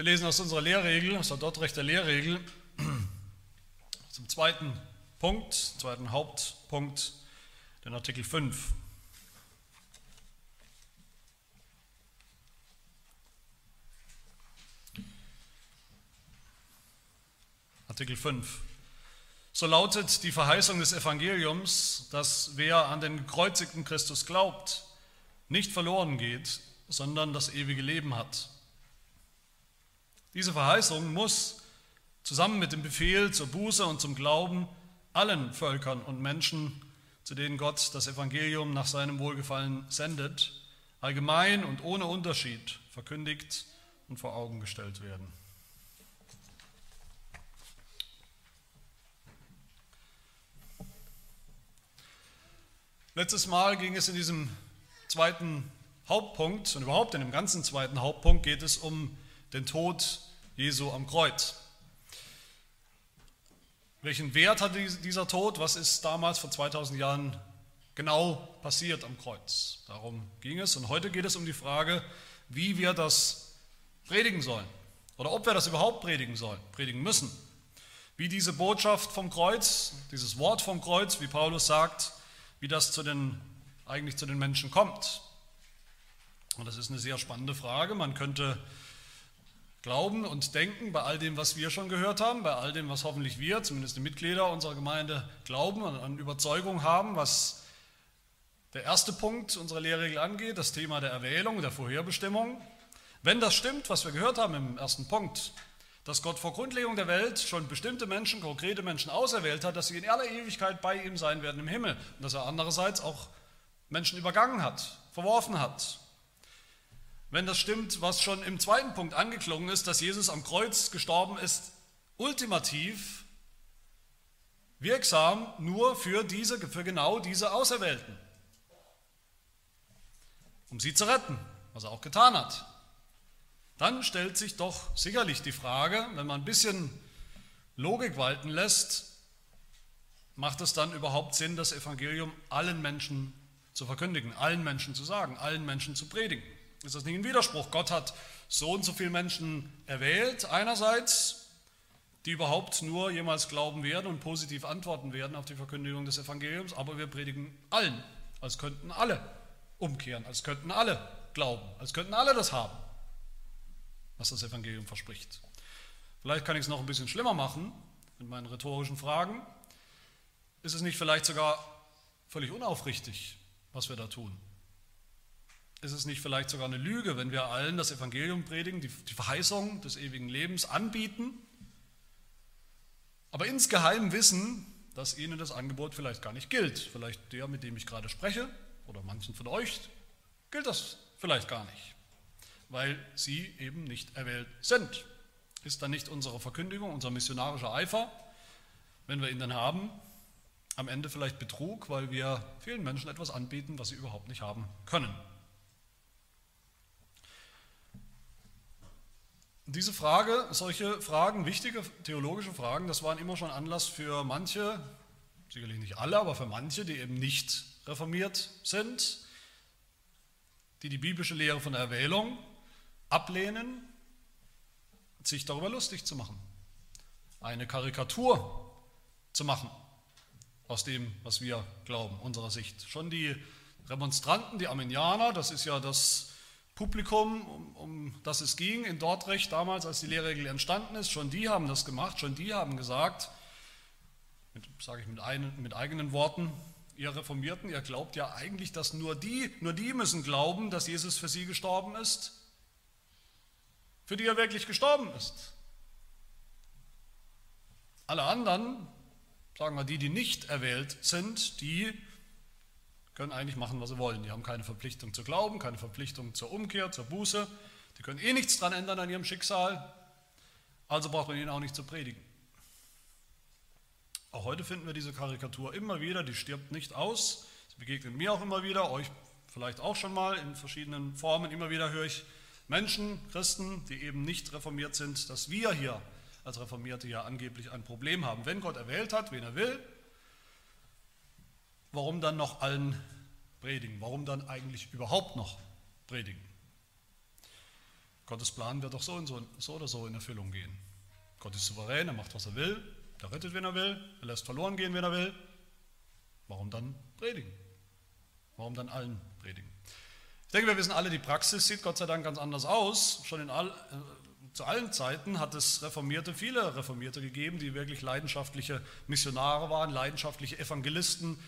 Wir lesen aus unserer Lehrregel, aus der Dortrechter Lehrregel, zum zweiten Punkt, zweiten Hauptpunkt, den Artikel 5. Artikel 5. So lautet die Verheißung des Evangeliums, dass wer an den gekreuzigten Christus glaubt, nicht verloren geht, sondern das ewige Leben hat. Diese Verheißung muss zusammen mit dem Befehl zur Buße und zum Glauben allen Völkern und Menschen, zu denen Gott das Evangelium nach seinem Wohlgefallen sendet, allgemein und ohne Unterschied verkündigt und vor Augen gestellt werden. Letztes Mal ging es in diesem zweiten Hauptpunkt und überhaupt in dem ganzen zweiten Hauptpunkt geht es um den Tod Jesu am Kreuz. Welchen Wert hat dieser Tod? Was ist damals vor 2000 Jahren genau passiert am Kreuz? Darum ging es. Und heute geht es um die Frage, wie wir das predigen sollen. Oder ob wir das überhaupt predigen sollen, predigen müssen. Wie diese Botschaft vom Kreuz, dieses Wort vom Kreuz, wie Paulus sagt, wie das zu den, eigentlich zu den Menschen kommt. Und das ist eine sehr spannende Frage. Man könnte glauben und denken bei all dem, was wir schon gehört haben, bei all dem, was hoffentlich wir, zumindest die Mitglieder unserer Gemeinde, glauben und an Überzeugung haben, was der erste Punkt unserer Lehrregel angeht, das Thema der Erwählung, der Vorherbestimmung. Wenn das stimmt, was wir gehört haben im ersten Punkt, dass Gott vor Grundlegung der Welt schon bestimmte Menschen, konkrete Menschen auserwählt hat, dass sie in aller Ewigkeit bei ihm sein werden im Himmel und dass er andererseits auch Menschen übergangen hat, verworfen hat, wenn das stimmt, was schon im zweiten Punkt angeklungen ist, dass Jesus am Kreuz gestorben ist, ultimativ wirksam nur für diese, für genau diese Auserwählten, um sie zu retten, was er auch getan hat. Dann stellt sich doch sicherlich die Frage, wenn man ein bisschen Logik walten lässt, macht es dann überhaupt Sinn, das Evangelium allen Menschen zu verkündigen, allen Menschen zu sagen, allen Menschen zu predigen? Ist das nicht ein Widerspruch? Gott hat so und so viele Menschen erwählt, einerseits, die überhaupt nur jemals glauben werden und positiv antworten werden auf die Verkündigung des Evangeliums, aber wir predigen allen, als könnten alle umkehren, als könnten alle glauben, als könnten alle das haben, was das Evangelium verspricht. Vielleicht kann ich es noch ein bisschen schlimmer machen mit meinen rhetorischen Fragen. Ist es nicht vielleicht sogar völlig unaufrichtig, was wir da tun? Ist es nicht vielleicht sogar eine Lüge, wenn wir allen das Evangelium predigen, die, die Verheißung des ewigen Lebens anbieten, aber insgeheim wissen, dass ihnen das Angebot vielleicht gar nicht gilt. Vielleicht der, mit dem ich gerade spreche, oder manchen von euch, gilt das vielleicht gar nicht, weil sie eben nicht erwählt sind. Ist dann nicht unsere Verkündigung, unser missionarischer Eifer, wenn wir ihn dann haben, am Ende vielleicht Betrug, weil wir vielen Menschen etwas anbieten, was sie überhaupt nicht haben können. Diese Frage, solche Fragen, wichtige theologische Fragen, das waren immer schon Anlass für manche, sicherlich nicht alle, aber für manche, die eben nicht reformiert sind, die die biblische Lehre von der Erwählung ablehnen, sich darüber lustig zu machen, eine Karikatur zu machen aus dem, was wir glauben, unserer Sicht. Schon die Remonstranten, die Arminianer, das ist ja das Publikum, um, um das es ging in Dortrecht damals, als die Lehrregel entstanden ist, schon die haben das gemacht, schon die haben gesagt, sage ich mit, ein, mit eigenen Worten, ihr Reformierten, ihr glaubt ja eigentlich, dass nur die, nur die müssen glauben, dass Jesus für sie gestorben ist, für die er wirklich gestorben ist. Alle anderen, sagen wir die, die nicht erwählt sind, die können eigentlich machen, was sie wollen. Die haben keine Verpflichtung zu glauben, keine Verpflichtung zur Umkehr, zur Buße. Die können eh nichts daran ändern an ihrem Schicksal. Also braucht man ihnen auch nicht zu predigen. Auch heute finden wir diese Karikatur immer wieder, die stirbt nicht aus. Sie begegnet mir auch immer wieder, euch vielleicht auch schon mal in verschiedenen Formen. Immer wieder höre ich Menschen, Christen, die eben nicht reformiert sind, dass wir hier als Reformierte ja angeblich ein Problem haben. Wenn Gott erwählt hat, wen er will, warum dann noch allen predigen? Warum dann eigentlich überhaupt noch predigen? Gottes Plan wird doch so, so, so oder so in Erfüllung gehen. Gott ist souverän, er macht, was er will, er rettet, wen er will, er lässt verloren gehen, wen er will. Warum dann predigen? Warum dann allen predigen? Ich denke, wir wissen alle, die Praxis sieht Gott sei Dank ganz anders aus. Schon in all, äh, zu allen Zeiten hat es Reformierte, viele Reformierte gegeben, die wirklich leidenschaftliche Missionare waren, leidenschaftliche Evangelisten,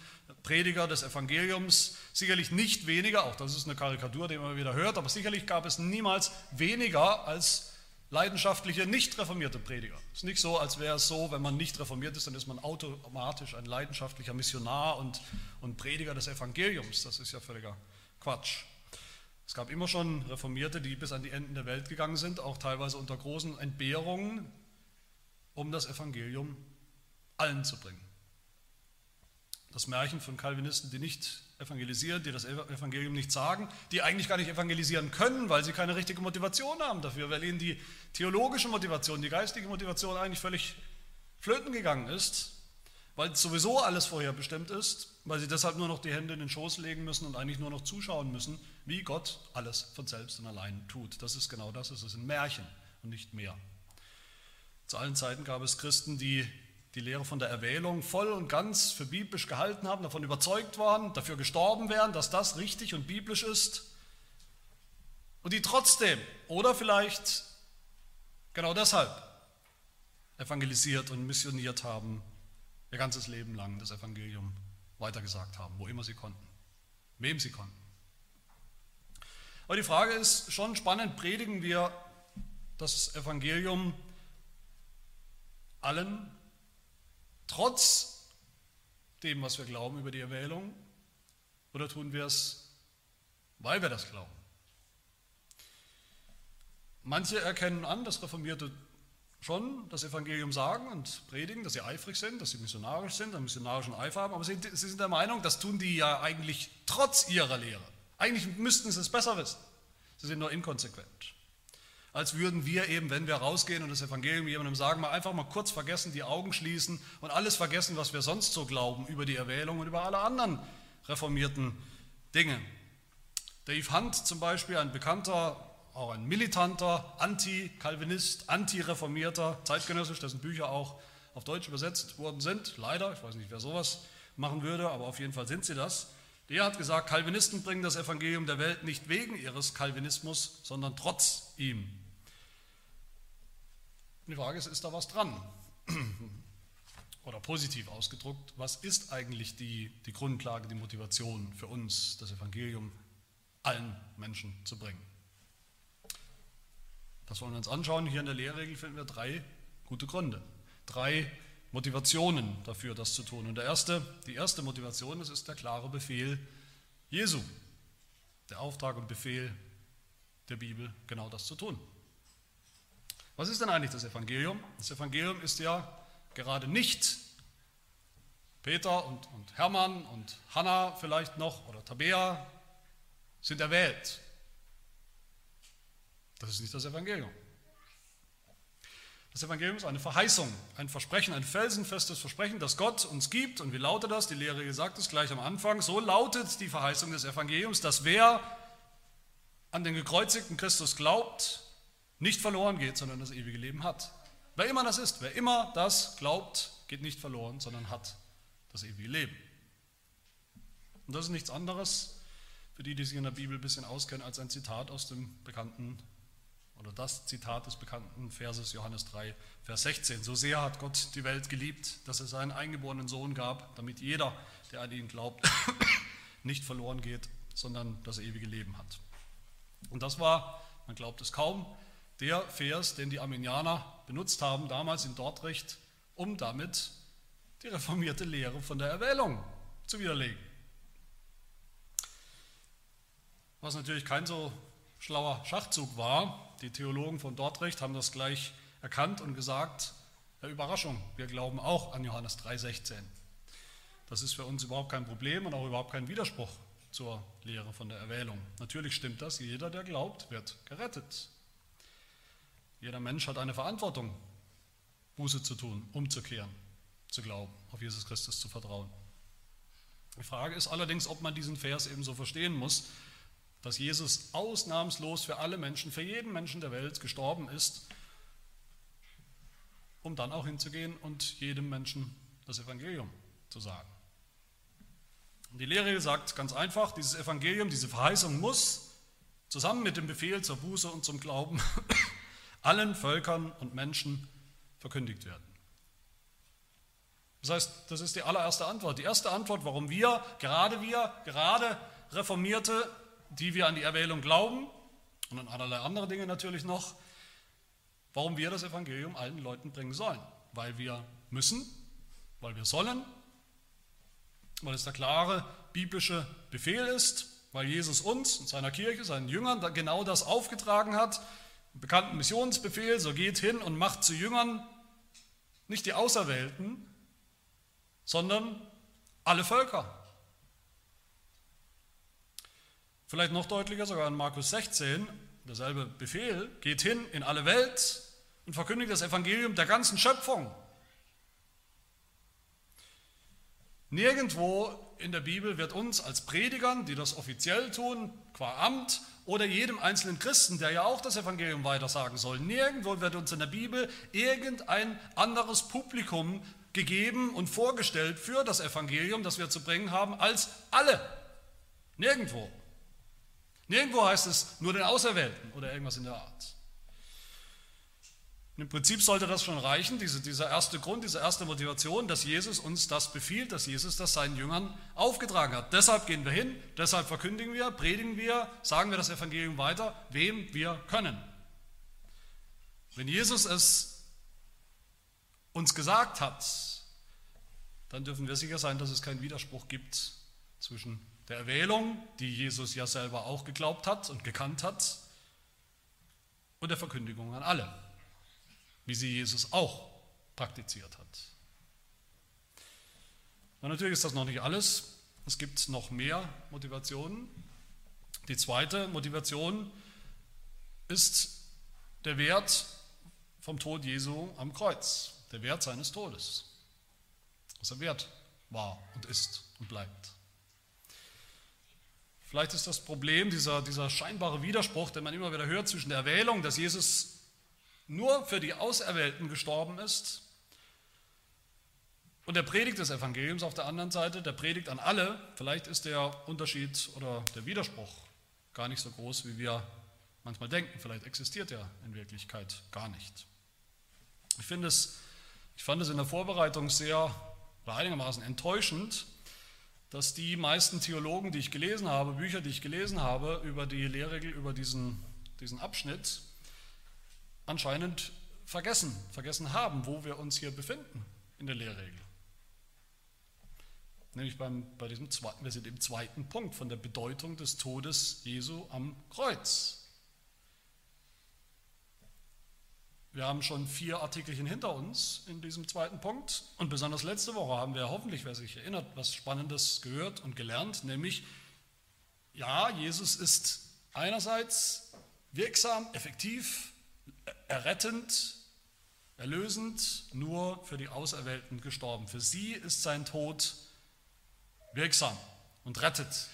Prediger des Evangeliums. Sicherlich nicht weniger, auch das ist eine Karikatur, die man wieder hört, aber sicherlich gab es niemals weniger als leidenschaftliche, nicht reformierte Prediger. Es ist nicht so, als wäre es so, wenn man nicht reformiert ist, dann ist man automatisch ein leidenschaftlicher Missionar und, und Prediger des Evangeliums. Das ist ja völliger Quatsch. Es gab immer schon Reformierte, die bis an die Enden der Welt gegangen sind, auch teilweise unter großen Entbehrungen, um das Evangelium allen zu bringen. Das Märchen von Calvinisten, die nicht evangelisieren, die das Evangelium nicht sagen, die eigentlich gar nicht evangelisieren können, weil sie keine richtige Motivation haben dafür, weil ihnen die theologische Motivation, die geistige Motivation eigentlich völlig flöten gegangen ist, weil sowieso alles vorher bestimmt ist, weil sie deshalb nur noch die Hände in den Schoß legen müssen und eigentlich nur noch zuschauen müssen, wie Gott alles von selbst und allein tut. Das ist genau das, es ist ein Märchen und nicht mehr. Zu allen Zeiten gab es Christen, die die Lehre von der Erwählung voll und ganz für biblisch gehalten haben, davon überzeugt waren, dafür gestorben wären, dass das richtig und biblisch ist und die trotzdem oder vielleicht genau deshalb evangelisiert und missioniert haben, ihr ganzes Leben lang das Evangelium weitergesagt haben, wo immer sie konnten, wem sie konnten. Aber die Frage ist schon spannend, predigen wir das Evangelium allen, trotz dem, was wir glauben über die Erwählung, oder tun wir es, weil wir das glauben? Manche erkennen an, dass Reformierte schon das Evangelium sagen und predigen, dass sie eifrig sind, dass sie missionarisch sind, einen missionarischen Eifer haben, aber sie, sind der Meinung, das tun die ja eigentlich trotz ihrer Lehre. Eigentlich müssten sie es besser wissen. Sie sind nur inkonsequent. Als würden wir eben, wenn wir rausgehen und das Evangelium jemandem sagen, mal einfach mal kurz vergessen, die Augen schließen und alles vergessen, was wir sonst so glauben über die Erwählung und über alle anderen reformierten Dinge. Dave Hunt zum Beispiel, ein bekannter, auch ein militanter Anti-Calvinist, Anti-Reformierter, zeitgenössisch, dessen Bücher auch auf Deutsch übersetzt worden sind, leider, ich weiß nicht, wer sowas machen würde, aber auf jeden Fall sind sie das. Der hat gesagt, Calvinisten bringen das Evangelium der Welt nicht wegen ihres Calvinismus, sondern trotz ihm. Und die Frage ist, ist da was dran? Oder positiv ausgedruckt, was ist eigentlich die, die Grundlage, die Motivation für uns, das Evangelium allen Menschen zu bringen? Das wollen wir uns anschauen. Hier in der Lehrregel finden wir drei gute Gründe. Drei Motivationen dafür, das zu tun. Und der erste, die erste Motivation, das ist der klare Befehl Jesu. Der Auftrag und Befehl der Bibel, genau das zu tun. Was ist denn eigentlich das Evangelium? Das Evangelium ist ja gerade nicht Peter und, und Hermann und Hannah vielleicht noch oder Tabea sind erwählt. Das ist nicht das Evangelium. Das Evangelium ist eine Verheißung, ein Versprechen, ein felsenfestes Versprechen, das Gott uns gibt. Und wie lautet das? Die Lehre gesagt ist gleich am Anfang. So lautet die Verheißung des Evangeliums, dass wer an den gekreuzigten Christus glaubt, nicht verloren geht, sondern das ewige Leben hat. Wer immer das ist, wer immer das glaubt, geht nicht verloren, sondern hat das ewige Leben. Und das ist nichts anderes, für die, die sich in der Bibel ein bisschen auskennen, als ein Zitat aus dem bekannten oder das Zitat des bekannten Verses Johannes 3, Vers 16. So sehr hat Gott die Welt geliebt, dass er seinen eingeborenen Sohn gab, damit jeder, der an ihn glaubt, nicht verloren geht, sondern das ewige Leben hat. Und das war, man glaubt es kaum, der Vers, den die Arminianer benutzt haben, damals in Dortrecht, um damit die reformierte Lehre von der Erwählung zu widerlegen. Was natürlich kein so schlauer Schachzug war, die Theologen von Dortrecht haben das gleich erkannt und gesagt, ja, Überraschung, wir glauben auch an Johannes 3,16. Das ist für uns überhaupt kein Problem und auch überhaupt kein Widerspruch zur Lehre von der Erwählung. Natürlich stimmt das, jeder, der glaubt, wird gerettet. Jeder Mensch hat eine Verantwortung, Buße zu tun, umzukehren, zu glauben, auf Jesus Christus zu vertrauen. Die Frage ist allerdings, ob man diesen Vers eben so verstehen muss, dass Jesus ausnahmslos für alle Menschen, für jeden Menschen der Welt gestorben ist, um dann auch hinzugehen und jedem Menschen das Evangelium zu sagen. Und die Lehre sagt ganz einfach, dieses Evangelium, diese Verheißung muss zusammen mit dem Befehl zur Buße und zum Glauben allen Völkern und Menschen verkündigt werden. Das heißt, das ist die allererste Antwort. Die erste Antwort, warum wir, gerade wir, gerade Reformierte, die wir an die Erwählung glauben und an allerlei andere Dinge natürlich noch, warum wir das Evangelium allen Leuten bringen sollen. Weil wir müssen, weil wir sollen, weil es der klare biblische Befehl ist, weil Jesus uns und seiner Kirche, seinen Jüngern genau das aufgetragen hat, bekannten Missionsbefehl, so geht hin und macht zu Jüngern nicht die Auserwählten, sondern alle Völker. Vielleicht noch deutlicher, sogar in Markus 16, derselbe Befehl, geht hin in alle Welt und verkündigt das Evangelium der ganzen Schöpfung. Nirgendwo in der Bibel wird uns als Predigern, die das offiziell tun, qua Amt, oder jedem einzelnen Christen, der ja auch das Evangelium weitersagen soll, nirgendwo wird uns in der Bibel irgendein anderes Publikum gegeben und vorgestellt für das Evangelium, das wir zu bringen haben, als alle. Nirgendwo. Nirgendwo heißt es nur den Auserwählten oder irgendwas in der Art. Im Prinzip sollte das schon reichen, diese, dieser erste Grund, diese erste Motivation, dass Jesus uns das befiehlt, dass Jesus das seinen Jüngern aufgetragen hat. Deshalb gehen wir hin, deshalb verkündigen wir, predigen wir, sagen wir das Evangelium weiter, wem wir können. Wenn Jesus es uns gesagt hat, dann dürfen wir sicher sein, dass es keinen Widerspruch gibt zwischen der Erwählung, die Jesus ja selber auch geglaubt hat und gekannt hat, und der Verkündigung an alle, wie sie Jesus auch praktiziert hat. Und natürlich ist das noch nicht alles. Es gibt noch mehr Motivationen. Die zweite Motivation ist der Wert vom Tod Jesu am Kreuz, der Wert seines Todes, was er wert war und ist und bleibt. Vielleicht ist das Problem dieser, dieser scheinbare Widerspruch, den man immer wieder hört zwischen der Erwählung, dass Jesus nur für die Auserwählten gestorben ist, und der Predigt des Evangeliums auf der anderen Seite, der Predigt an alle, vielleicht ist der Unterschied oder der Widerspruch gar nicht so groß, wie wir manchmal denken. Vielleicht existiert er in Wirklichkeit gar nicht. Ich, finde es, ich fand es in der Vorbereitung sehr oder einigermaßen enttäuschend, dass die meisten Theologen, die ich gelesen habe, Bücher, die ich gelesen habe über die Lehrregel, über diesen, diesen Abschnitt, anscheinend vergessen, vergessen haben, wo wir uns hier befinden in der Lehrregel. Nämlich beim, bei diesem zweiten, wir sind im zweiten Punkt von der Bedeutung des Todes Jesu am Kreuz. Wir haben schon vier Artikelchen hinter uns in diesem zweiten Punkt und besonders letzte Woche haben wir hoffentlich, wer sich erinnert, was Spannendes gehört und gelernt, nämlich, ja, Jesus ist einerseits wirksam, effektiv, errettend, erlösend, nur für die Auserwählten gestorben. Für sie ist sein Tod wirksam und rettet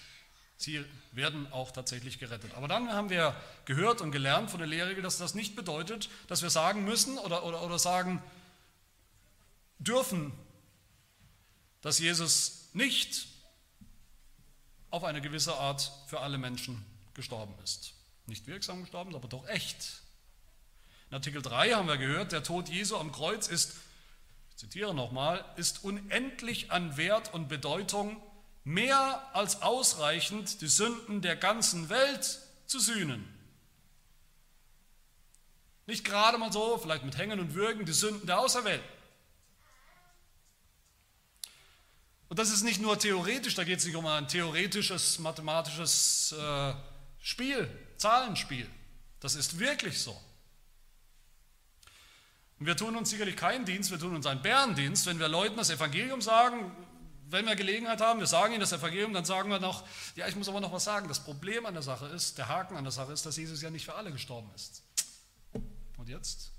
Sie werden auch tatsächlich gerettet. Aber dann haben wir gehört und gelernt von der Lehre, dass das nicht bedeutet, dass wir sagen müssen oder, oder, oder sagen dürfen, dass Jesus nicht auf eine gewisse Art für alle Menschen gestorben ist. Nicht wirksam gestorben, aber doch echt. In Artikel 3 haben wir gehört, der Tod Jesu am Kreuz ist, ich zitiere nochmal, ist unendlich an Wert und Bedeutung mehr als ausreichend, die Sünden der ganzen Welt zu sühnen. Nicht gerade mal so, vielleicht mit Hängen und Würgen, die Sünden der Außerwelt. Und das ist nicht nur theoretisch, da geht es nicht um ein theoretisches, mathematisches äh, Spiel, Zahlenspiel. Das ist wirklich so. Und wir tun uns sicherlich keinen Dienst, wir tun uns einen Bärendienst, wenn wir Leuten das Evangelium sagen, wenn wir Gelegenheit haben, wir sagen ihnen das Evangelium, dann sagen wir noch, ja, ich muss aber noch was sagen. Das Problem an der Sache ist, der Haken an der Sache ist, dass Jesus ja nicht für alle gestorben ist. Und jetzt?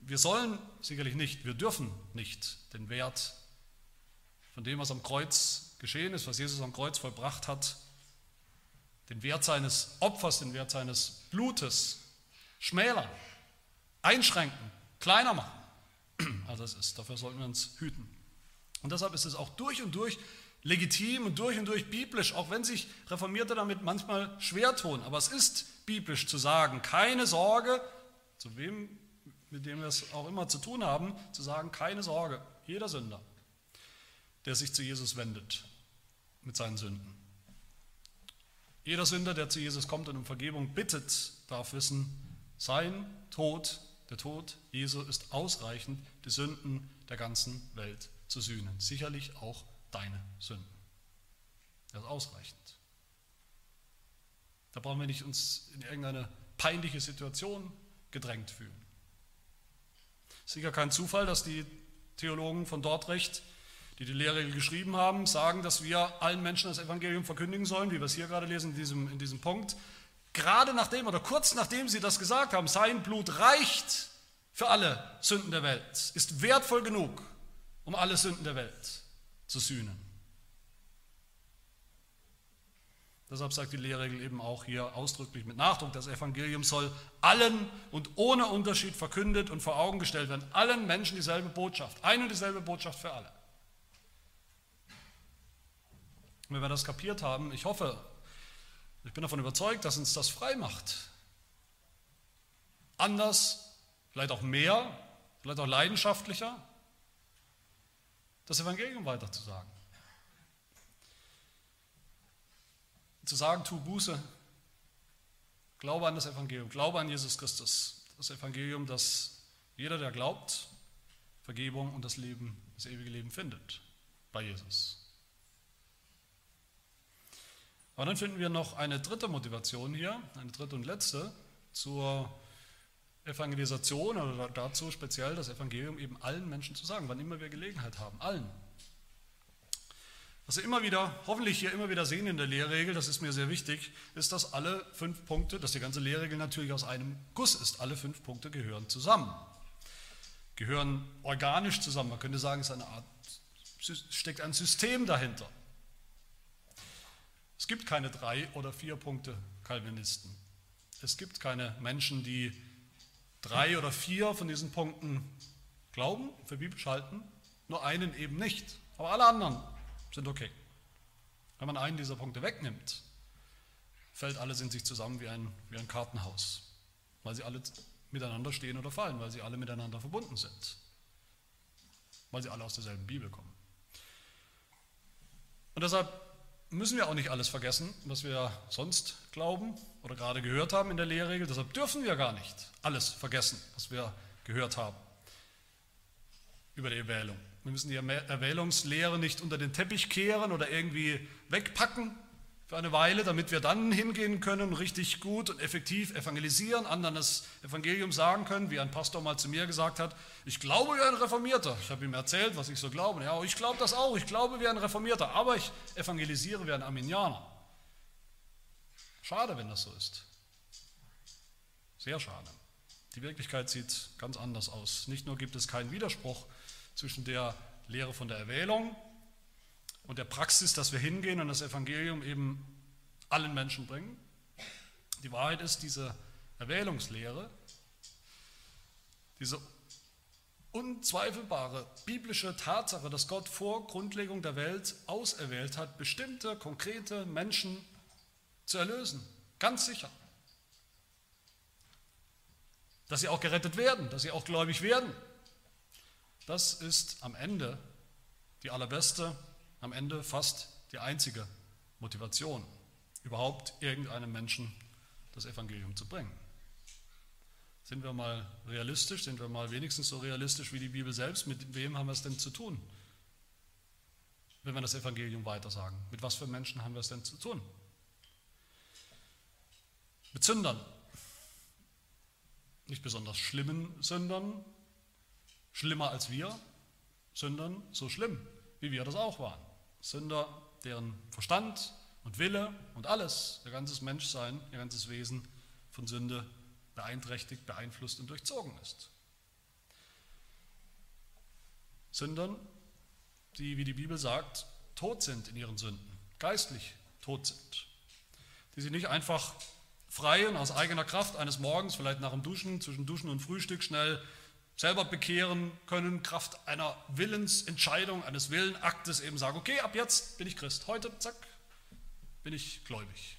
Wir sollen sicherlich nicht, wir dürfen nicht den Wert von dem, was am Kreuz geschehen ist, was Jesus am Kreuz vollbracht hat, den Wert seines Opfers, den Wert seines Blutes schmälern, einschränken, kleiner machen, als es ist. Dafür sollten wir uns hüten. Und deshalb ist es auch durch und durch legitim und durch und durch biblisch, auch wenn sich Reformierte damit manchmal schwer tun. Aber es ist biblisch zu sagen, keine Sorge, zu wem, mit dem wir es auch immer zu tun haben, zu sagen, keine Sorge, jeder Sünder, der sich zu Jesus wendet mit seinen Sünden. Jeder Sünder, der zu Jesus kommt und um Vergebung bittet, darf wissen, sein Tod, der Tod Jesu ist ausreichend, die Sünden der ganzen Welt zu sühnen. Sicherlich auch deine Sünden. Das ist ausreichend. Da brauchen wir nicht uns in irgendeine peinliche Situation gedrängt fühlen. Sicher kein Zufall, dass die Theologen von Dortrecht, die die Lehrregel geschrieben haben, sagen, dass wir allen Menschen das Evangelium verkündigen sollen, wie wir es hier gerade lesen in diesem, in diesem Punkt. Gerade nachdem oder kurz nachdem sie das gesagt haben, sein Blut reicht für alle Sünden der Welt, ist wertvoll genug, um alle Sünden der Welt zu sühnen. Deshalb sagt die Lehrregel eben auch hier ausdrücklich mit Nachdruck, das Evangelium soll allen und ohne Unterschied verkündet und vor Augen gestellt werden. Allen Menschen dieselbe Botschaft, ein und dieselbe Botschaft für alle. Und wenn wir das kapiert haben, ich hoffe, ich bin davon überzeugt, dass uns das frei macht. Anders, vielleicht auch mehr, vielleicht auch leidenschaftlicher, das Evangelium weiterzusagen. zu sagen, tu Buße, glaube an das Evangelium, glaube an Jesus Christus. Das Evangelium, das jeder, der glaubt, Vergebung und das Leben, das ewige Leben findet bei Jesus. Aber dann finden wir noch eine dritte Motivation hier, eine dritte und letzte zur Evangelisation oder dazu speziell das Evangelium eben allen Menschen zu sagen, wann immer wir Gelegenheit haben, allen. Was wir immer wieder, hoffentlich hier immer wieder sehen in der Lehrregel, das ist mir sehr wichtig, ist, dass alle fünf Punkte, dass die ganze Lehrregel natürlich aus einem Guss ist. Alle fünf Punkte gehören zusammen. Gehören organisch zusammen. Man könnte sagen, es eine Art, steckt ein System dahinter. Es gibt keine drei oder vier Punkte Calvinisten. Es gibt keine Menschen, die drei oder vier von diesen Punkten glauben, für biblisch halten, nur einen eben nicht. Aber alle anderen sind okay. Wenn man einen dieser Punkte wegnimmt, fällt alles in sich zusammen wie ein, wie ein Kartenhaus, weil sie alle miteinander stehen oder fallen, weil sie alle miteinander verbunden sind, weil sie alle aus derselben Bibel kommen. Und deshalb müssen wir auch nicht alles vergessen, was wir sonst glauben oder gerade gehört haben in der Lehrregel. Deshalb dürfen wir gar nicht alles vergessen, was wir gehört haben über die Erwählung. Wir müssen die Erwählungslehre nicht unter den Teppich kehren oder irgendwie wegpacken für eine Weile, damit wir dann hingehen können, richtig gut und effektiv evangelisieren, anderen das Evangelium sagen können, wie ein Pastor mal zu mir gesagt hat, ich glaube wie ein Reformierter. Ich habe ihm erzählt, was ich so glaube. Ja, ich glaube das auch, ich glaube wie ein Reformierter, aber ich evangelisiere wie ein Arminianer. Schade, wenn das so ist. Sehr schade. Die Wirklichkeit sieht ganz anders aus. Nicht nur gibt es keinen Widerspruch zwischen der Lehre von der Erwählung und der Praxis, dass wir hingehen und das Evangelium eben allen Menschen bringen. Die Wahrheit ist, diese Erwählungslehre, diese unzweifelbare biblische Tatsache, dass Gott vor Grundlegung der Welt auserwählt hat, bestimmte, konkrete Menschen zu erlösen. Ganz sicher. Dass sie auch gerettet werden, dass sie auch gläubig werden. Das ist am Ende die allerbeste, am Ende fast die einzige Motivation, überhaupt irgendeinem Menschen das Evangelium zu bringen. Sind wir mal realistisch, sind wir mal wenigstens so realistisch wie die Bibel selbst, mit wem haben wir es denn zu tun, wenn wir das Evangelium weitersagen? Mit was für Menschen haben wir es denn zu tun? Mit Sündern. Nicht besonders schlimmen Sündern, schlimmer als wir, Sündern so schlimm, wie wir das auch waren. Sünder, deren Verstand und Wille und alles, ihr ganzes Menschsein, ihr ganzes Wesen von Sünde beeinträchtigt, beeinflusst und durchzogen ist. Sündern, die, wie die Bibel sagt, tot sind in ihren Sünden, geistlich tot sind, die sie nicht einfach frei und aus eigener Kraft eines Morgens, vielleicht nach dem Duschen, zwischen Duschen und Frühstück schnell selber bekehren können, Kraft einer Willensentscheidung, eines Willenaktes eben sagen, okay, ab jetzt bin ich Christ, heute, zack, bin ich gläubig.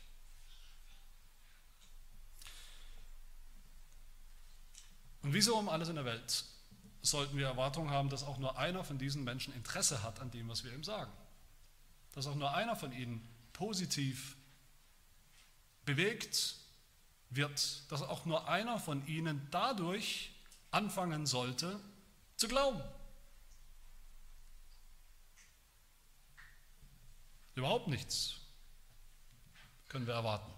Und wieso um alles in der Welt sollten wir Erwartungen haben, dass auch nur einer von diesen Menschen Interesse hat an dem, was wir ihm sagen? Dass auch nur einer von ihnen positiv bewegt wird, dass auch nur einer von ihnen dadurch anfangen sollte zu glauben. Überhaupt nichts können wir erwarten.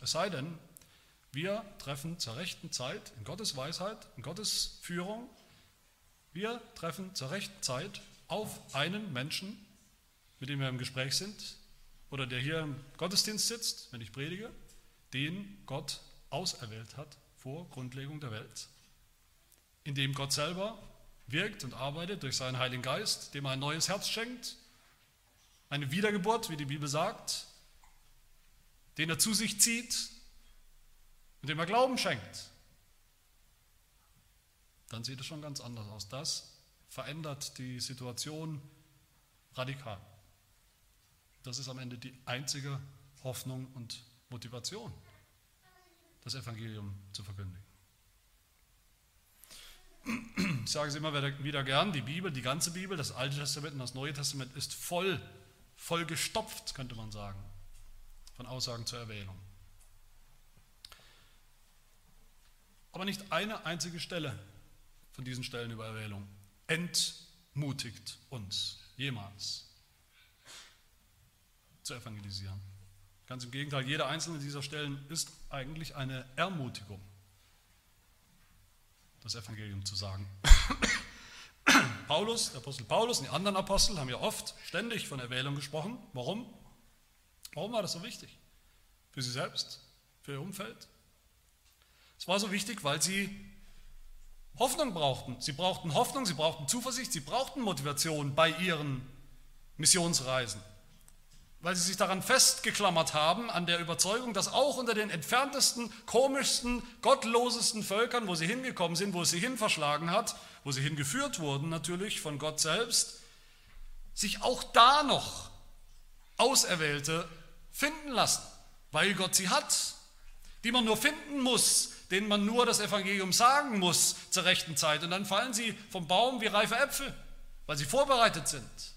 Es sei denn, wir treffen zur rechten Zeit, in Gottes Weisheit, in Gottes Führung, wir treffen zur rechten Zeit auf einen Menschen, mit dem wir im Gespräch sind, oder der hier im Gottesdienst sitzt, wenn ich predige, den Gott auserwählt hat vor Grundlegung der Welt, in dem Gott selber wirkt und arbeitet durch seinen Heiligen Geist, dem er ein neues Herz schenkt, eine Wiedergeburt, wie die Bibel sagt, den er zu sich zieht und dem er Glauben schenkt. Dann sieht es schon ganz anders aus. Das verändert die Situation radikal. Das ist am Ende die einzige Hoffnung und Motivation, das Evangelium zu verkündigen. Ich sage es immer wieder gern, die Bibel, die ganze Bibel, das Alte Testament und das Neue Testament ist voll, voll gestopft, könnte man sagen, von Aussagen zur Erwählung. Aber nicht eine einzige Stelle von diesen Stellen über Erwählung entmutigt uns jemals zu evangelisieren. Ganz im Gegenteil, jede einzelne dieser Stellen ist eigentlich eine Ermutigung, das Evangelium zu sagen. Paulus, der Apostel Paulus und die anderen Apostel haben ja oft ständig von Erwählung gesprochen. Warum? Warum war das so wichtig? Für sie selbst, für ihr Umfeld? Es war so wichtig, weil sie Hoffnung brauchten. Sie brauchten Hoffnung, sie brauchten Zuversicht, sie brauchten Motivation bei ihren Missionsreisen weil sie sich daran festgeklammert haben, an der Überzeugung, dass auch unter den entferntesten, komischsten, gottlosesten Völkern, wo sie hingekommen sind, wo es sie hin verschlagen hat, wo sie hingeführt wurden natürlich von Gott selbst, sich auch da noch Auserwählte finden lassen, weil Gott sie hat, die man nur finden muss, denen man nur das Evangelium sagen muss zur rechten Zeit. Und dann fallen sie vom Baum wie reife Äpfel, weil sie vorbereitet sind.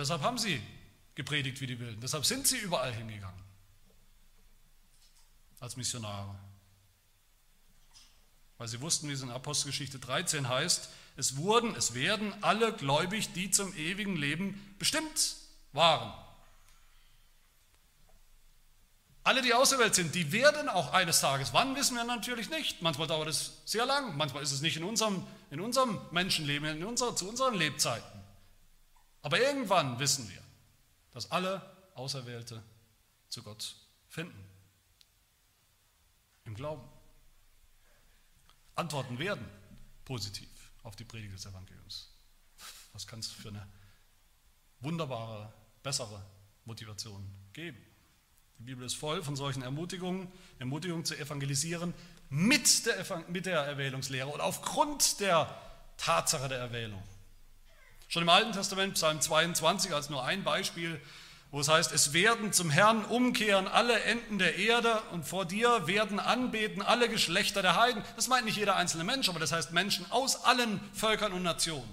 Deshalb haben sie gepredigt wie die Wilden. Deshalb sind sie überall hingegangen. Als Missionare. Weil sie wussten, wie es in Apostelgeschichte 13 heißt, es wurden, es werden alle gläubig, die zum ewigen Leben bestimmt waren. Alle, die auserwählt sind, die werden auch eines Tages, wann wissen wir natürlich nicht. Manchmal dauert es sehr lang, manchmal ist es nicht in unserem, in unserem Menschenleben, in unser, zu unseren Lebzeiten. Aber irgendwann wissen wir, dass alle Auserwählte zu Gott finden. Im Glauben. Antworten werden positiv auf die Predigt des Evangeliums. Was kann es für eine wunderbare, bessere Motivation geben? Die Bibel ist voll von solchen Ermutigungen, Ermutigungen zu evangelisieren mit der, mit der Erwählungslehre und aufgrund der Tatsache der Erwählung. Schon im Alten Testament, Psalm 22 als nur ein Beispiel, wo es heißt, es werden zum Herrn umkehren alle Enden der Erde und vor dir werden anbeten alle Geschlechter der Heiden. Das meint nicht jeder einzelne Mensch, aber das heißt Menschen aus allen Völkern und Nationen.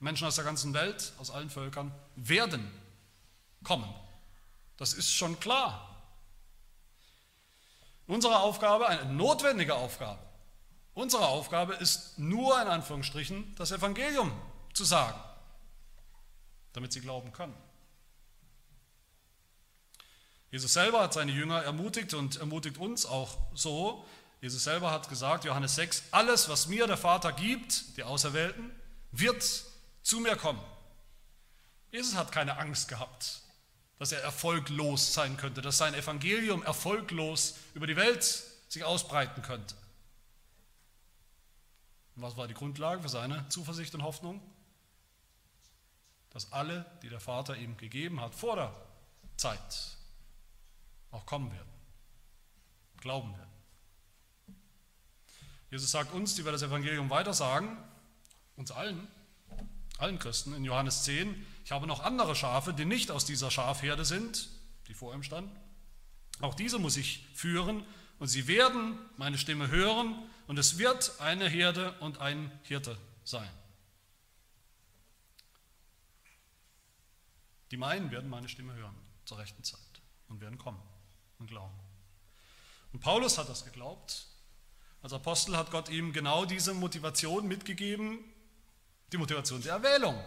Menschen aus der ganzen Welt, aus allen Völkern, werden kommen. Das ist schon klar. Unsere Aufgabe, eine notwendige Aufgabe, Unsere Aufgabe ist nur in Anführungsstrichen das Evangelium zu sagen, damit sie glauben können. Jesus selber hat seine Jünger ermutigt und ermutigt uns auch so. Jesus selber hat gesagt, Johannes 6, alles, was mir der Vater gibt, die Auserwählten, wird zu mir kommen. Jesus hat keine Angst gehabt, dass er erfolglos sein könnte, dass sein Evangelium erfolglos über die Welt sich ausbreiten könnte. Und was war die Grundlage für seine Zuversicht und Hoffnung? Dass alle, die der Vater ihm gegeben hat, vor der Zeit auch kommen werden, glauben werden. Jesus sagt uns, die wir das Evangelium weitersagen, uns allen, allen Christen in Johannes 10, ich habe noch andere Schafe, die nicht aus dieser Schafherde sind, die vor ihm standen. Auch diese muss ich führen und sie werden meine Stimme hören und es wird eine Herde und ein Hirte sein. Die meinen werden meine Stimme hören zur rechten Zeit und werden kommen und glauben. Und Paulus hat das geglaubt. Als Apostel hat Gott ihm genau diese Motivation mitgegeben, die Motivation der Erwählung.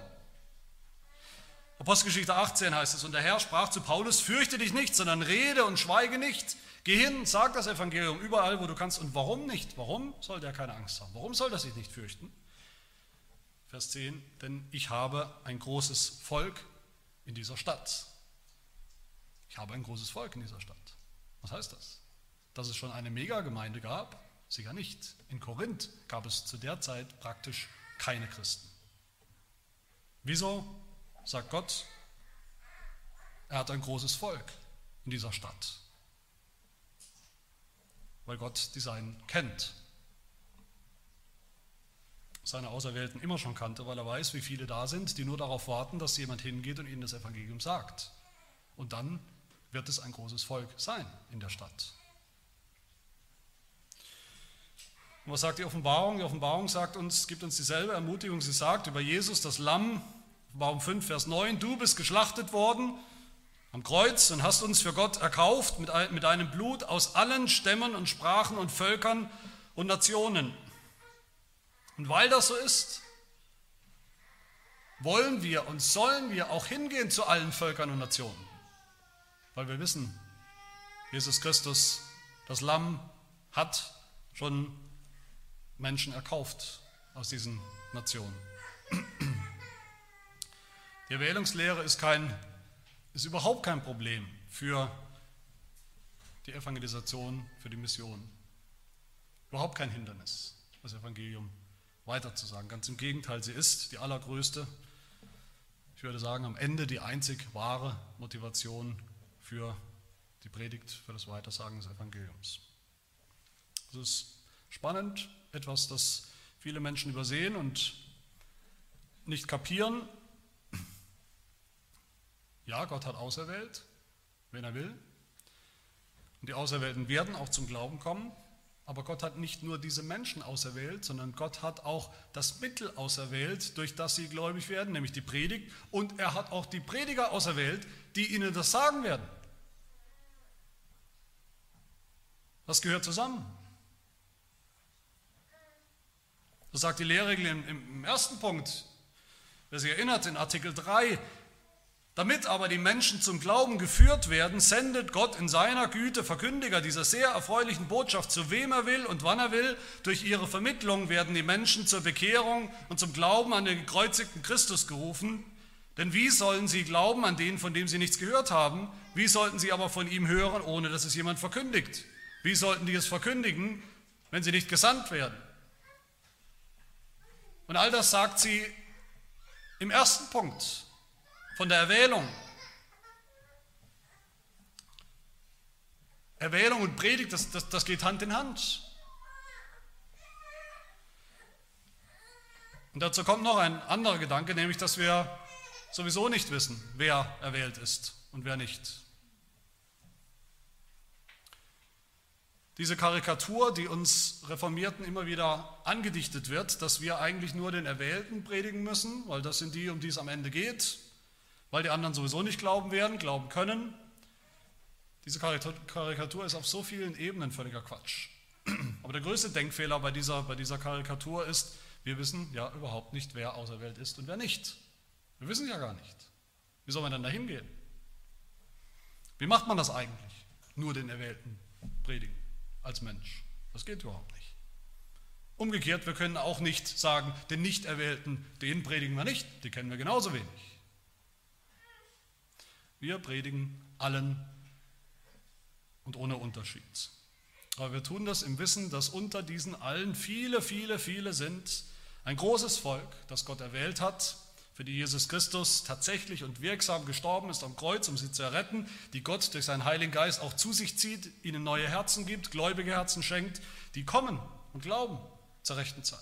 Apostelgeschichte 18 heißt es, und der Herr sprach zu Paulus, fürchte dich nicht, sondern rede und schweige nicht. Geh hin, sag das Evangelium überall, wo du kannst. Und warum nicht? Warum soll der keine Angst haben? Warum soll er sich nicht fürchten? Vers 10, denn ich habe ein großes Volk in dieser Stadt. Ich habe ein großes Volk in dieser Stadt. Was heißt das? Dass es schon eine Megagemeinde gab? Sicher nicht. In Korinth gab es zu der Zeit praktisch keine Christen. Wieso sagt Gott, er hat ein großes Volk in dieser Stadt? Weil Gott die Seinen kennt. Seine Auserwählten immer schon kannte, weil er weiß, wie viele da sind, die nur darauf warten, dass jemand hingeht und ihnen das Evangelium sagt. Und dann wird es ein großes Volk sein in der Stadt. Und was sagt die Offenbarung? Die Offenbarung sagt uns, gibt uns dieselbe Ermutigung. Sie sagt über Jesus, das Lamm, Offenbarung 5, Vers 9, du bist geschlachtet worden am Kreuz und hast uns für Gott erkauft mit, mit deinem Blut aus allen Stämmen und Sprachen und Völkern und Nationen. Und weil das so ist, wollen wir und sollen wir auch hingehen zu allen Völkern und Nationen. Weil wir wissen, Jesus Christus, das Lamm, hat schon Menschen erkauft aus diesen Nationen. Die Erwählungslehre ist, kein, ist überhaupt kein Problem für die Evangelisation, für die Mission. Überhaupt kein Hindernis, das Evangelium weiterzusagen. Ganz im Gegenteil, sie ist die allergrößte, ich würde sagen, am Ende die einzig wahre Motivation für die Predigt, für das Weitersagen des Evangeliums. Das ist spannend, etwas, das viele Menschen übersehen und nicht kapieren. Ja, Gott hat auserwählt, wenn er will. Und die Auserwählten werden auch zum Glauben kommen. Aber Gott hat nicht nur diese Menschen auserwählt, sondern Gott hat auch das Mittel auserwählt, durch das sie gläubig werden, nämlich die Predigt. Und er hat auch die Prediger auserwählt, die ihnen das sagen werden. Das gehört zusammen. Das sagt die Lehrregel im, ersten Punkt. Wer sich erinnert, in Artikel 3, damit aber die Menschen zum Glauben geführt werden, sendet Gott in seiner Güte Verkündiger dieser sehr erfreulichen Botschaft, zu wem er will und wann er will. Durch ihre Vermittlung werden die Menschen zur Bekehrung und zum Glauben an den gekreuzigten Christus gerufen. Denn wie sollen sie glauben an den, von dem sie nichts gehört haben? Wie sollten sie aber von ihm hören, ohne dass es jemand verkündigt? Wie sollten die es verkündigen, wenn sie nicht gesandt werden? Und all das sagt sie im ersten Punkt von der Erwählung. Erwählung und Predigt, das, das, das geht Hand in Hand. Und dazu kommt noch ein anderer Gedanke, nämlich dass wir sowieso nicht wissen, wer erwählt ist und wer nicht. Diese Karikatur, die uns Reformierten immer wieder angedichtet wird, dass wir eigentlich nur den Erwählten predigen müssen, weil das sind die, um die es am Ende geht, weil die anderen sowieso nicht glauben werden, glauben können. Diese Karikatur ist auf so vielen Ebenen völliger Quatsch. Aber der größte Denkfehler bei dieser, bei dieser Karikatur ist, wir wissen ja überhaupt nicht, wer auserwählt ist und wer nicht. Wir wissen ja gar nicht. Wie soll man denn da hingehen? Wie macht man das eigentlich? Nur den Erwählten predigen als Mensch. Das geht überhaupt nicht. Umgekehrt, wir können auch nicht sagen, den Nichterwählten, den predigen wir nicht, die kennen wir genauso wenig. Wir predigen allen und ohne Unterschied. Aber wir tun das im Wissen, dass unter diesen allen viele, viele, viele sind, ein großes Volk, das Gott erwählt hat, für die Jesus Christus tatsächlich und wirksam gestorben ist am Kreuz, um sie zu erretten, die Gott durch seinen Heiligen Geist auch zu sich zieht, ihnen neue Herzen gibt, gläubige Herzen schenkt, die kommen und glauben zur rechten Zeit.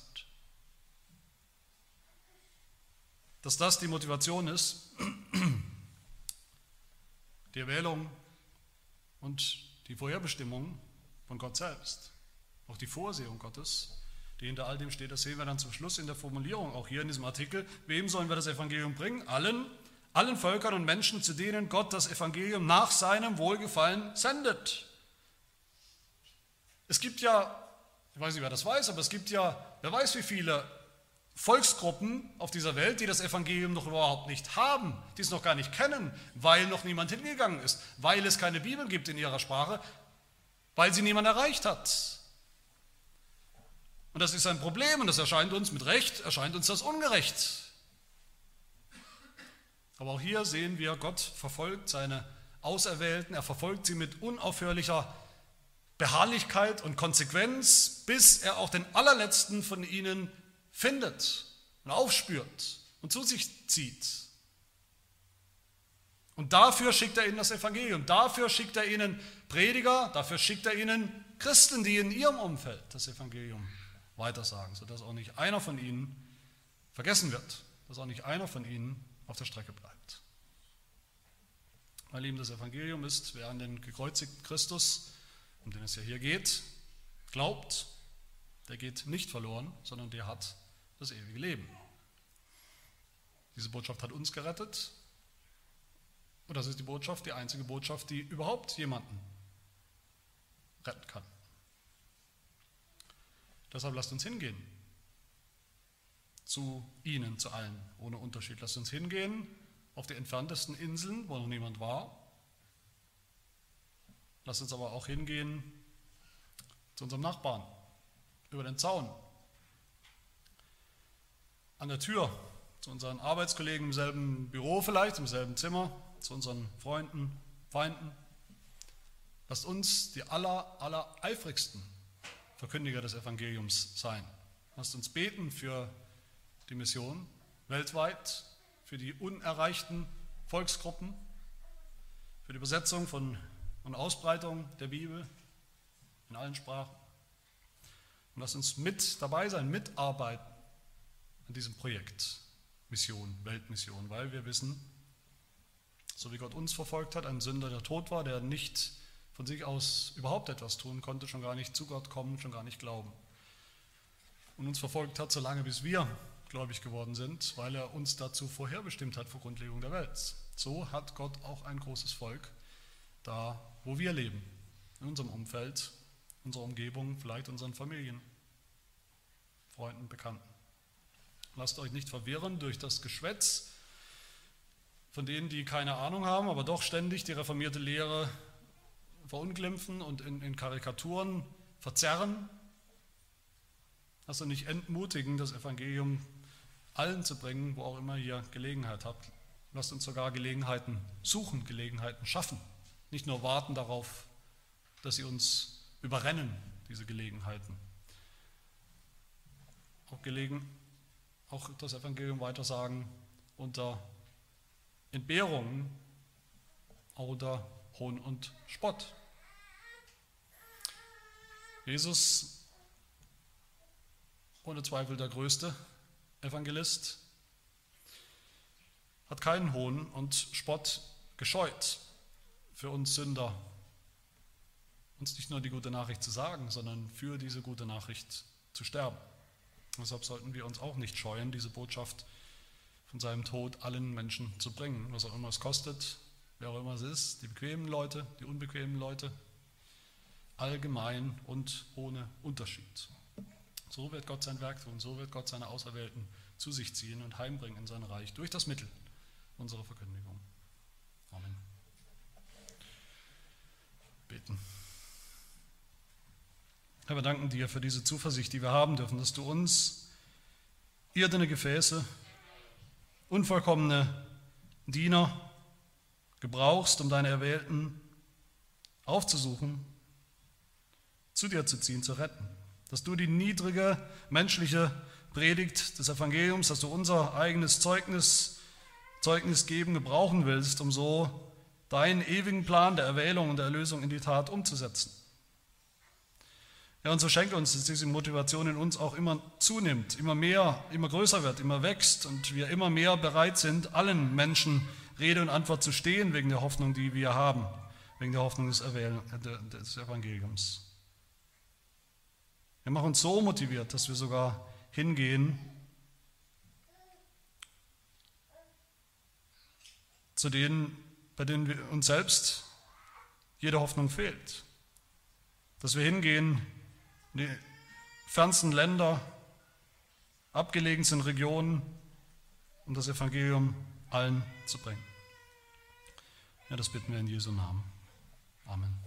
Dass das die Motivation ist, die Erwählung und die Vorherbestimmung von Gott selbst, auch die Vorsehung Gottes, die hinter all dem steht, das sehen wir dann zum Schluss in der Formulierung, auch hier in diesem Artikel. Wem sollen wir das Evangelium bringen? Allen, allen Völkern und Menschen, zu denen Gott das Evangelium nach seinem Wohlgefallen sendet. Es gibt ja, ich weiß nicht, wer das weiß, aber es gibt ja, wer weiß wie viele Volksgruppen auf dieser Welt, die das Evangelium noch überhaupt nicht haben, die es noch gar nicht kennen, weil noch niemand hingegangen ist, weil es keine Bibel gibt in ihrer Sprache, weil sie niemand erreicht hat. Und das ist ein Problem und das erscheint uns mit Recht, erscheint uns das ungerecht. Aber auch hier sehen wir, Gott verfolgt seine Auserwählten, er verfolgt sie mit unaufhörlicher Beharrlichkeit und Konsequenz, bis er auch den allerletzten von ihnen findet und aufspürt und zu sich zieht. Und dafür schickt er ihnen das Evangelium, dafür schickt er ihnen Prediger, dafür schickt er ihnen Christen, die in ihrem Umfeld das Evangelium weitersagen, sodass auch nicht einer von ihnen vergessen wird, dass auch nicht einer von ihnen auf der Strecke bleibt. Mein Lieben, das Evangelium ist, wer an den gekreuzigten Christus, um den es ja hier geht, glaubt, der geht nicht verloren, sondern der hat das ewige Leben. Diese Botschaft hat uns gerettet. Und das ist die Botschaft, die einzige Botschaft, die überhaupt jemanden retten kann. Deshalb lasst uns hingehen. Zu ihnen, zu allen, ohne Unterschied. Lasst uns hingehen auf die entferntesten Inseln, wo noch niemand war. Lasst uns aber auch hingehen zu unserem Nachbarn, über den Zaun, an der Tür, zu unseren Arbeitskollegen im selben Büro vielleicht, im selben Zimmer, zu unseren Freunden, Feinden. Lasst uns die aller, aller eifrigsten Verkündiger des Evangeliums sein. Lasst uns beten für die Mission weltweit, für die unerreichten Volksgruppen, für die Übersetzung von, und Ausbreitung der Bibel in allen Sprachen. Und lasst uns mit dabei sein, mitarbeiten an diesem Projekt Mission, Weltmission, weil wir wissen, so wie Gott uns verfolgt hat, ein Sünder, der tot war, der nicht von sich aus überhaupt etwas tun konnte, schon gar nicht zu Gott kommen, schon gar nicht glauben. Und uns verfolgt hat, solange bis wir gläubig geworden sind, weil er uns dazu vorherbestimmt hat vor Grundlegung der Welt. So hat Gott auch ein großes Volk da, wo wir leben, in unserem Umfeld, unserer Umgebung, vielleicht unseren Familien, Freunden, Bekannten. Lasst euch nicht verwirren durch das Geschwätz von denen, die keine Ahnung haben, aber doch ständig die reformierte Lehre verunglimpfen und in, in Karikaturen verzerren. Lasst euch nicht entmutigen, das Evangelium allen zu bringen, wo auch immer ihr Gelegenheit habt. Lasst uns sogar Gelegenheiten suchen, Gelegenheiten schaffen. Nicht nur warten darauf, dass sie uns überrennen, diese Gelegenheiten. Auch, gelegen, auch das Evangelium weitersagen unter Entbehrungen oder Hohn und Spott. Jesus, ohne Zweifel der größte Evangelist, hat keinen Hohn und Spott gescheut für uns Sünder, uns nicht nur die gute Nachricht zu sagen, sondern für diese gute Nachricht zu sterben. Deshalb sollten wir uns auch nicht scheuen, diese Botschaft von seinem Tod allen Menschen zu bringen, was auch immer es kostet, wer auch immer es ist, die bequemen Leute, die unbequemen Leute, allgemein und ohne Unterschied. So wird Gott sein Werk tun, so wird Gott seine Auserwählten zu sich ziehen und heimbringen in sein Reich durch das Mittel unserer Verkündigung. Amen. Beten. Herr, wir danken dir für diese Zuversicht, die wir haben dürfen, dass du uns irdene Gefäße, unvollkommene Diener gebrauchst, um deine Erwählten aufzusuchen zu dir zu ziehen, zu retten. Dass du die niedrige menschliche Predigt des Evangeliums, dass du unser eigenes Zeugnis, Zeugnis geben, gebrauchen willst, um so deinen ewigen Plan der Erwählung und der Erlösung in die Tat umzusetzen. Ja, und so schenke uns, dass diese Motivation in uns auch immer zunimmt, immer mehr, immer größer wird, immer wächst und wir immer mehr bereit sind, allen Menschen Rede und Antwort zu stehen wegen der Hoffnung, die wir haben, wegen der Hoffnung des, Erwählen, des Evangeliums. Wir machen uns so motiviert, dass wir sogar hingehen zu denen, bei denen wir uns selbst jede Hoffnung fehlt. Dass wir hingehen in die fernsten Länder, abgelegensten Regionen, um das Evangelium allen zu bringen. Ja, das bitten wir in Jesu Namen. Amen.